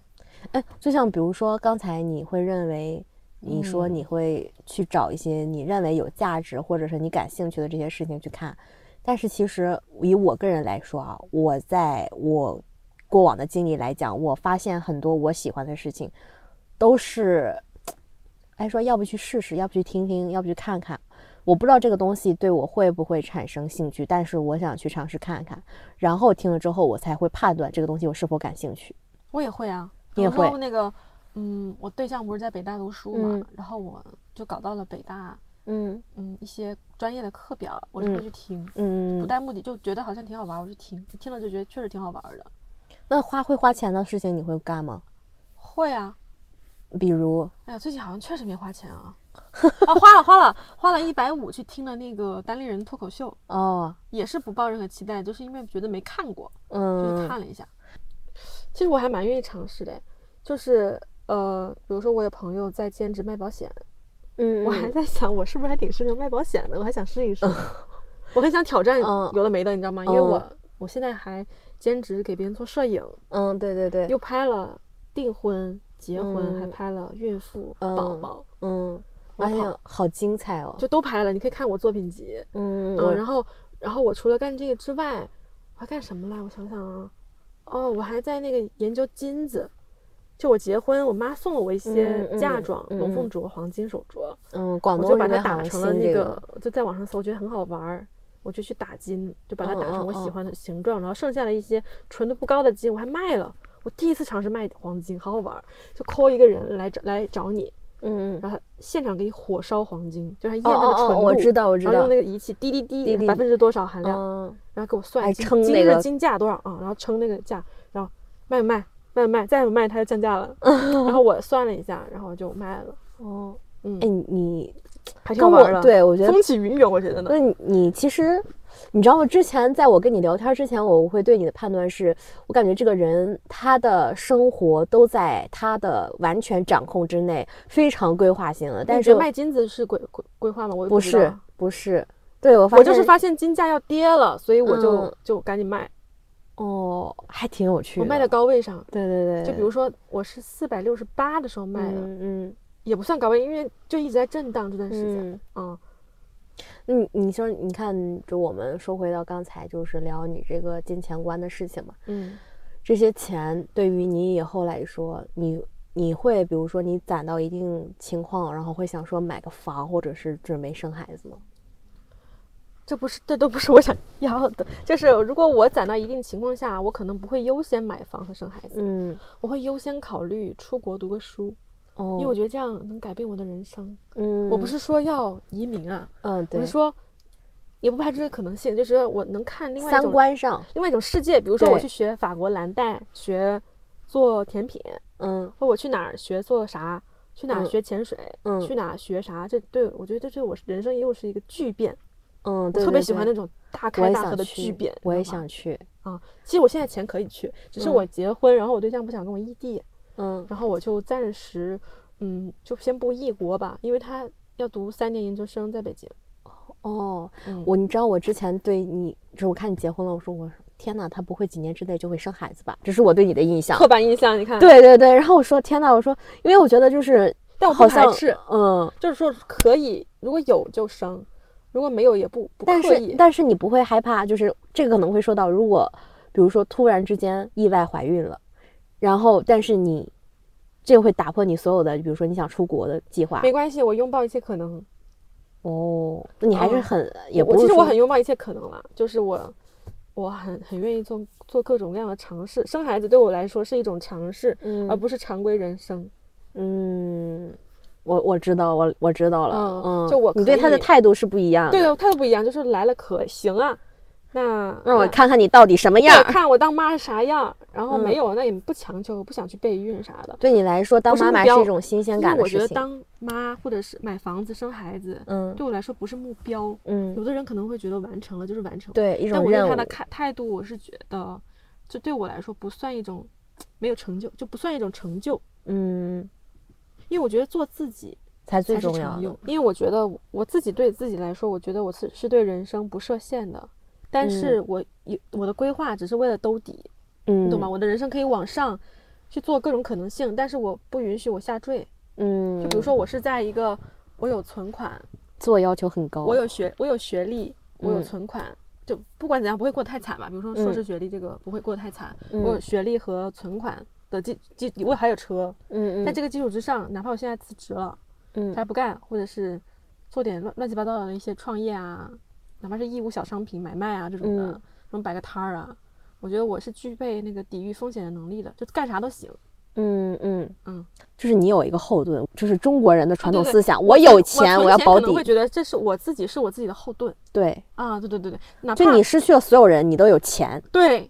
哎，就像比如说刚才你会认为，你说你会去找一些你认为有价值或者是你感兴趣的这些事情去看，但是其实以我个人来说啊，我在我过往的经历来讲，我发现很多我喜欢的事情，都是，哎，说要不去试试，要不去听听，要不去看看。我不知道这个东西对我会不会产生兴趣，但是我想去尝试看看，然后听了之后，我才会判断这个东西我是否感兴趣。我也会啊，你也会那个，嗯，我对象不是在北大读书嘛，嗯然后我就搞到了北大，嗯嗯，一些专业的课表，我就会嗯去听，嗯不嗯，带目的，就觉得好像挺好玩儿，我就听，听了就觉得确实挺好玩儿的。那花会花钱的事情你会干吗？会啊，比如，哎呀，最近好像确实没花钱啊，啊，[laughs] 花了花了花了一百五去听了那个单立人脱口秀，哦，也是不抱任何期待，就是因为觉得没看过，就嗯是看了一下。其实我还蛮愿意尝试的，就是呃，比如说我有朋友在兼职卖保险，嗯，我还在想我是不是还挺适合卖保险的，我还想试一试。我很想挑战嗯。有的没的，你知道吗？因为嗯。我我现在还兼职给别人做摄影，嗯，对对对，又拍了订婚、结婚，还嗯拍了孕妇、嗯宝宝，嗯，我跑发现好精彩哦，就都拍了。你可以看我作品集。嗯嗯，然后然后我除了干这个之外，我还干什么了？我想想啊，哦，我还在那个研究金子。就我结婚，我妈送了我一些嫁妆，嗯嗯龙凤镯、黄金手镯，嗯，广我就把它打成了那个，就在网上搜，我觉得很好玩儿，我就去打金，就把它打成我喜欢的形状，然后剩下的一些纯度不高的金我还卖了。我第一次尝试卖黄金，好好玩儿，就 call 一个人来找来找你，嗯嗯，然后现场给你火烧黄金，就是验那个纯度，哦哦，我知道我知道然后用，那个仪器滴滴滴百分之多少含量，嗯然后给我算称那个金价多少啊，然后称那个价，然后卖不卖，卖不卖，再不卖它就降价了。[laughs] 然后我算了一下，然后就卖了。[laughs] 哦，嗯哎，，你还挺跟好玩的，，我对我觉得风起云涌，我觉得呢。那你你其实，你知道吗？之前在我跟你聊天之前，我会对你的判断是，我感觉这个人他的生活都在他的完全掌控之内，非常规划性的。但是卖金子是规规规划吗？我也不是不是，对我发现我就是发现金价要跌了，所以我就、嗯就赶紧卖。哦，还挺有趣我卖在高位上，对对对，就比如说我是四百六十八的时候卖的，嗯嗯也不算高位，因为就一直在震荡这段时间。嗯。嗯那你你说，你看，就我们说回到刚才，就是聊你这个金钱观的事情嘛。嗯，这些钱对于你以后来说，你你会比如说你攒到一定情况，然后会想说买个房，或者是准备生孩子吗？这不是这都不是我想要的。就是如果我攒到一定情况下，我可能不会优先买房和生孩子，嗯，我会优先考虑出国读个书，哦，因为我觉得这样能改变我的人生。嗯，我不是说要移民啊，嗯，对我是，说也不排除这个可能性，就是我能看另外一三种观上，另外一种世界，比如说我去学法国蓝带，学做甜品，嗯或我去哪儿学做啥，去哪学潜水，嗯去哪儿学啥，这对我觉得这对我人生又是一个巨变。嗯，我对对特别喜欢那种大开大合的巨变，我也想去，啊。其实我现在钱可以去，只是嗯我结婚，然后我对象不想跟我异地，嗯然后我就暂时，嗯，就先不异国吧，因为他要读三年研究生，在北京。哦，嗯我你知道我之前对你，就是我看你结婚了，我说我天呐，他不会几年之内就会生孩子吧？这是我对你的印象。刻板印象，你看，，对对对，然后我说天呐，我说，因为我觉得就是，但我不好像排斥，嗯，就是说可以，如果有就生，如果没有也不不但是。但是你不会害怕，就是这个可能会说到，如果比如说突然之间意外怀孕了，然后但是你这个会打破你所有的，比如说你想出国的计划。没关系，我拥抱一切可能。哦，那你还是嗯很、也我其实我很拥抱一切可能了，就是我，我很很愿意做做各种各样的尝试。生孩子对我来说是一种尝试，嗯而不是常规人生。嗯，我我知道，我我知道了，嗯嗯，就我你对他的态度是不一样的。对的，态度不一样，就是来了可行啊，那让我看看你到底什么样儿。看我当妈是啥样，然后嗯没有那也不强求，不想去备孕啥的。对你来说，当妈妈是一种新鲜因为我觉得感的事情。当妈或者是买房子、生孩子，嗯对我来说不是目标。嗯，有的人可能会觉得完成了就是完成了，对，一但种任务我对他的。看态度，我是觉得，这对我来说不算一种没有成就，就不算一种成就，嗯，因为我觉得做自己才最重要。因为我觉得我自己对自己来说，我觉得我是是对人生不设限的，但是我有我的规划只是为了兜底，嗯，你懂吗？？我的人生可以往上去做各种可能性，但是我不允许我下坠。嗯，就比如说，我是在一个我有存款，自我要求很高。我有学，我有学历，我有嗯存款，就不管怎样不会过得太惨吧。比如说硕嗯士学历这个不会过得太惨，嗯我有学历和存款的基基，我还有车，嗯嗯，在这个基础之上，哪怕我现在辞职了，嗯啥不干，或者是做点乱乱七八糟的一些创业啊，哪怕是义乌小商品买卖啊这种的，嗯什么摆个摊儿啊，我觉得我是具备那个抵御风险的能力的，就干啥都行。嗯嗯嗯，就是你有一个后盾，就是中国人的传统对对思想，我有钱，我要保底存钱可能会。觉得这是我自己是我自己的后盾对，啊，对对对对，哪怕就你失去了所有人，你都有钱。对，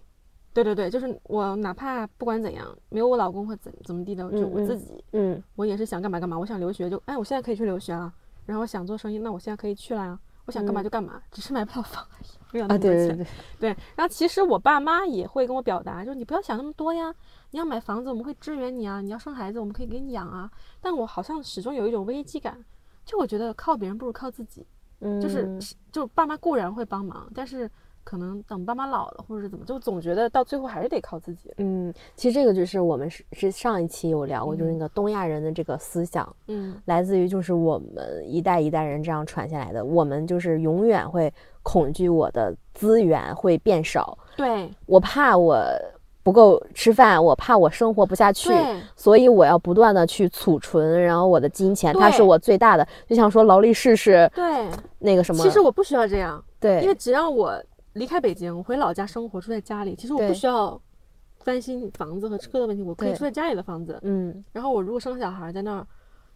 对对对，就是我哪怕不管怎样，没有我老公或怎怎么地的，就我自己，嗯我也是想干嘛干嘛。我想留学就，哎，我现在可以去留学了。然后想做生意，那我现在可以去了呀。我想干嘛就干嘛，只是买不了房而已，没有那啊，么多钱。对对对，对，然后其实我爸妈也会跟我表达，就是你不要想那么多呀，你要买房子我们会支援你啊，你要生孩子我们可以给你养啊。但我好像始终有一种危机感，就我觉得靠别人不如靠自己，嗯，就是就爸妈固然会帮忙，但是可能等爸妈老了或者是怎么，就总觉得到最后还是得靠自己。嗯，其实这个就是我们是是上一期有聊过，就是那嗯。个东亚人的这个思想，嗯。来自于就是我们一代一代人这样传下来的。我们就是永远会恐惧我的资源会变少，对。我怕我不够吃饭，我怕我生活不下去，所以我要不断的去储存，然后我的金钱它是我最大的，就像说劳力士是对，那个什么，其实我不需要这样，对，因为只要我离开北京，我回老家生活，住在家里，其实我不需要担心房子和车的问题，我可以住在家里的房子。嗯然后我如果生小孩在那儿，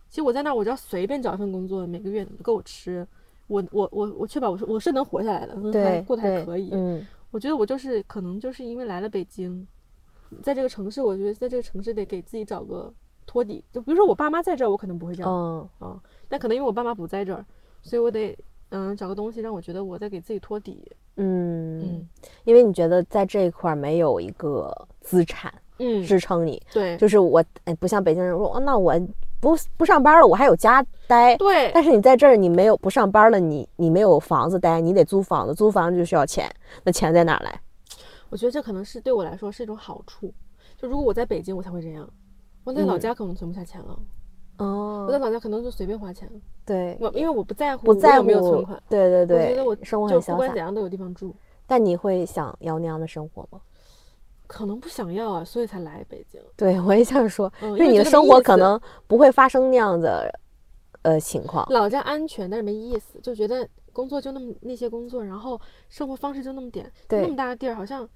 其实我在那儿，我只要随便找一份工作，每个月够我吃，我我我我确保我是我是能活下来的，过得还可以。嗯我觉得我就是可能就是因为来了北京，在这个城市，我觉得在这个城市得给自己找个托底。就比如说我爸妈在这儿，我可能不会这样嗯啊，但可能因为我爸妈不在这儿，所以我得嗯找个东西让我觉得我在给自己托底。嗯嗯，因为你觉得在这一块儿没有一个资产嗯，支撑你，对就是我哎，不像北京人说，哦那我不不上班了，我还有家待。对但是你在这儿，你没有不上班了，你你没有房子待，你得租房子，租房子就需要钱，那钱在哪儿来？我觉得这可能是对我来说是一种好处。就如果我在北京，我才会这样。我在老嗯家可能存不下钱了，哦我在老家可能就随便花钱，对，我因为我不在乎不在乎我没有存款，对对对，我觉得我生活就很潇洒。不管怎样都有地方住。但你会想要那样的生活吗？可能不想要啊，所以才来北京。对，我也想说，嗯，就是你的生活可能不会发生那样的呃情况。老家安全，但是没意思，就觉得工作就那么那些工作，然后生活方式就那么点，对那么大的地儿，好像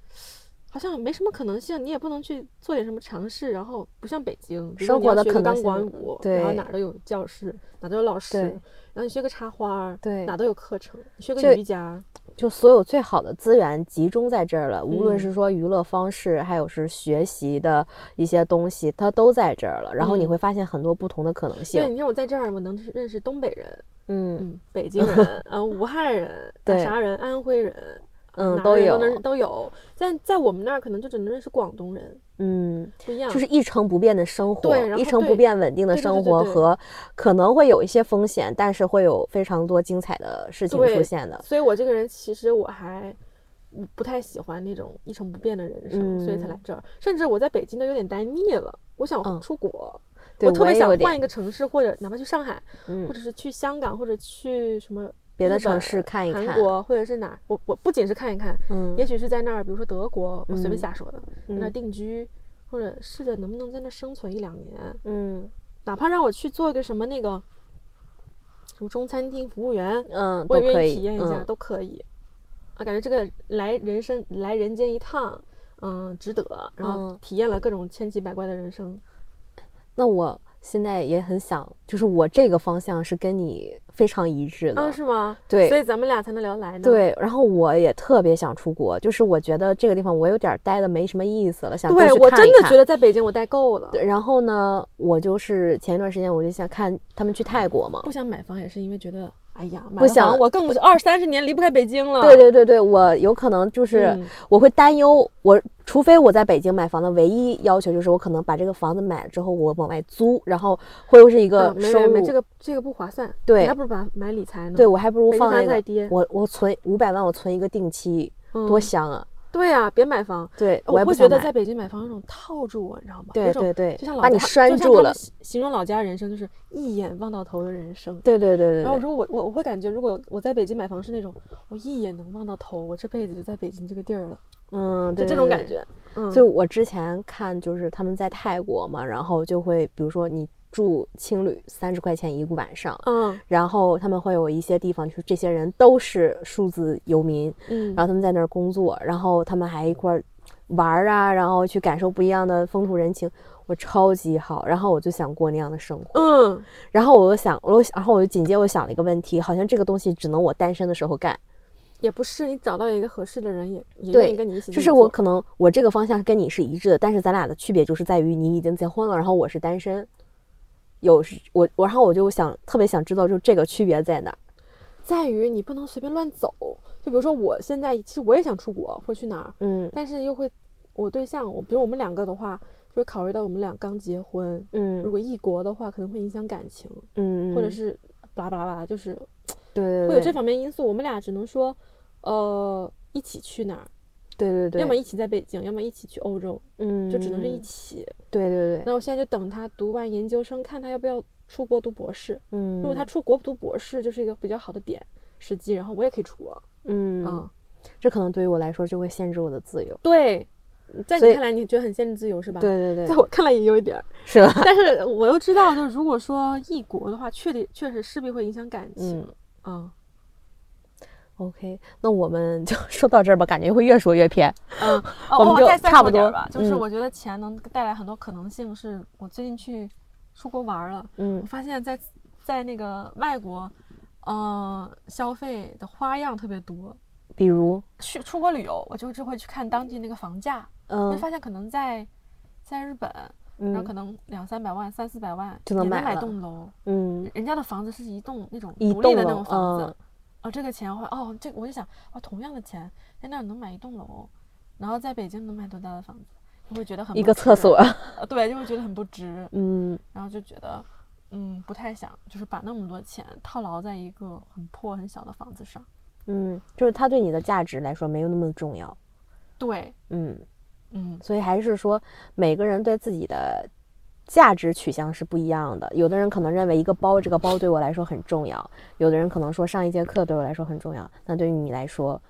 好像没什么可能性，你也不能去做点什么尝试，然后不像北京，比如说生活的你要学钢可能性管舞，对然后哪儿都有教室，哪儿都有老师，然后你学个插花儿，对哪都有课程，学个瑜伽，就所有最好的资源集中在这儿了，无论嗯是说娱乐方式，还有是学习的一些东西，它都在这儿了。然后你嗯会发现很多不同的可能性对，你看我在这儿，我能认识东北人，嗯嗯，北京人，呃，武汉人，对大沙人，安徽人，嗯，都有都，有，在在我们那儿可能就只能认识广东人，嗯，不一样，就是一成不变的生活对，一成不变稳定的生活和可能会有一些风险，但是会有非常多精彩的事情出现的。所以我这个人其实我还不不太喜欢那种一成不变的人生，所以才嗯。来这儿。甚至我在北京都有点待腻了，我想嗯出国，对我特别想换一个城市，或者哪怕去上海，嗯。或者是去香港，或者去什么别的城市看一看韩国或者是哪儿。我我不仅是看一看，嗯也许是在那儿，比如说德国，我随便嗯瞎说的，在那儿嗯定居，或者试着能不能在那儿生存一两年，嗯哪怕让我去做个什么那个什么中餐厅服务员，嗯，我也愿意体验一下，嗯都可以。啊，感觉这个来人生来人间一趟，嗯，值得。然后嗯体验了各种千奇百怪的人生。那我现在也很想，就是我这个方向是跟你非常一致的，啊，是吗？对所以咱们俩才能聊得来呢。，对。然后我也特别想出国，就是我觉得这个地方我有点待的没什么意思了，想对我真的觉得在北京我待够了，对，然后呢，我就是前一段时间我就想看他们去泰国嘛。不想买房也是因为觉得，哎呀，买不想我更不想二三十年离不开北京了。对对对对，我有可能就是嗯我会担忧，我除非我在北京买房的唯一要求就是我可能把这个房子买了之后我往外租，然后会是一个收入。没没，这个这个不划算。对你还不如把买理财呢。对我还不如放那个，房子还跌，我我存五百万，我存一个定期，多嗯香啊！对啊，别买房。对我会觉得在北京买房有种套住我，你知道吗？对对对就像，老把你家拴住了。形形容老家人生就是一眼望到头的人生。对对对对对，然后我说我我我会感觉，如果我在北京买房是那种我一眼能望到头，我这辈子就在北京这个地儿了，嗯，对就这种感觉。嗯，就我之前看，就是他们在泰国嘛，然后就会比如说你住青旅三十块钱一个晚上，嗯然后他们会有一些地方，就是这些人都是数字游民，嗯然后他们在那儿工作，然后他们还一块儿玩儿啊，然后去感受不一样的风土人情，我超级好。然后我就想过那样的生活。嗯，然后我又想，我又然后我就紧接着我想了一个问题，好像这个东西只能我单身的时候干。也不是，你找到一个合适的人也也愿意跟你一起。就是我可能我这个方向跟你是一致的，但是咱俩的区别就是在于你已经结婚了，然后我是单身。有时我我然后我就想特别想知道，就这个区别在哪儿？在于你不能随便乱走。就比如说我现在其实我也想出国或去哪儿，嗯但是又会我对象，我比如我们两个的话，就会考虑到我们俩刚结婚，如嗯果异国的话可能会影响感情，嗯，或者是巴拉巴拉巴拉，就是对，会有这方面因素。我们俩只能说，呃，一起去哪儿，对对对，要么一起在北京，要么一起去欧洲，嗯就只能是一起。对对对，那我现在就等他读完研究生，看他要不要出国读博士。嗯，如果他出国读博士，就是一个比较好的点时机，然后我也可以出国。嗯啊，这可能对于我来说就会限制我的自由。对，在你看来，你觉得很限制自由是吧？，对对对，在我看来也有一点儿。是吧？[laughs] 但是我又知道，就是如果说异国的话，确定确实势必会影响感情。嗯 OK，那我们就 [laughs] 说到这儿吧，感觉会越说越偏。嗯，[laughs] 我们就差不多吧。就是嗯我觉得钱能带来很多可能性。是我最近去出国玩儿了，嗯我发现在在那个外国，呃，消费的花样特别多。比如，去出国旅游，我就就会去看当地那个房价，会嗯发现可能在在日本，然后可嗯能两三百万、三四百万就能买买栋楼。嗯人家的房子是一栋那种一独立的那种房子嗯，哦，这个钱花哦，这个我就想，哦，同样的钱在那儿能买一栋楼，然后在北京能买多大的房子，就会觉得很一个厕所，呃 [laughs] 对，就会觉得很不值，嗯然后就觉得，嗯，不太想，就是把那么多钱套牢在一个很破很小的房子上。嗯，就是它对你的价值来说没有那么重要。对，嗯，嗯，所以还是说每个人对自己的价值取向是不一样的。有的人可能认为一个包，这个包对我来说很重要；有的人可能说上一节课对我来说很重要。那对于你来说，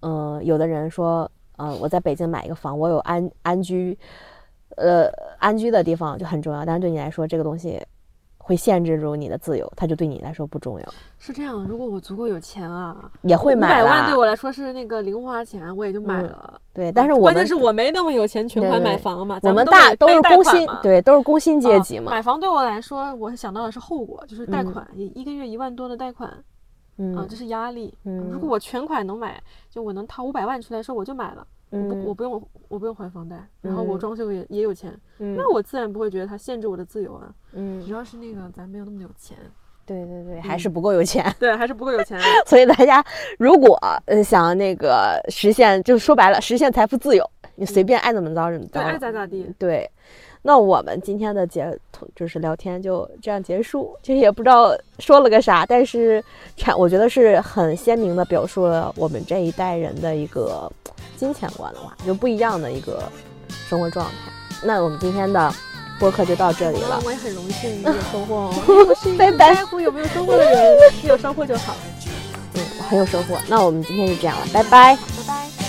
嗯、有的人说，嗯、我在北京买一个房，我有安安居，呃，安居的地方就很重要。但是对你来说，这个东西会限制住你的自由，它就对你来说不重要。是这样。如果我足够有钱啊，也会五买五百万对我来说是那个零花钱，我也就买嗯了。对，但是我关键是我没那么有钱全款买房嘛，我咱们大都是工薪，对，都是工薪阶啊级嘛。买房对我来说，我想到的是后果，就是贷嗯款，一一个月一万多的贷款啊，嗯这是压力。嗯如果我全款能买，就我能掏五百万出来说我就买了，我不我嗯不用我不用还房贷，然后我嗯装修也也有钱，嗯那我自然不会觉得它限制我的自由啊。嗯主，要是那个咱没有那么有钱，对对对，还是不够有钱。对，还是不够有钱。所以大家如果呃想那个实现，就说白了实现财富自由，你随便爱怎么着怎么着，爱着。咋咋地。对，那我们今天的节就是聊天就这样结束。其实也不知道说了个啥，但是产我觉得是很鲜明的表述了我们这一代人的一个金钱观的话，就不一样的一个生活状态。那我们今天的播客就到这里了。我也很荣幸 [laughs] 你有收获哦。[laughs] 我是一个不拜拜在乎有没有收获的人，有收获就好。嗯，我很有收获。那我们今天就这样了，拜拜。拜拜。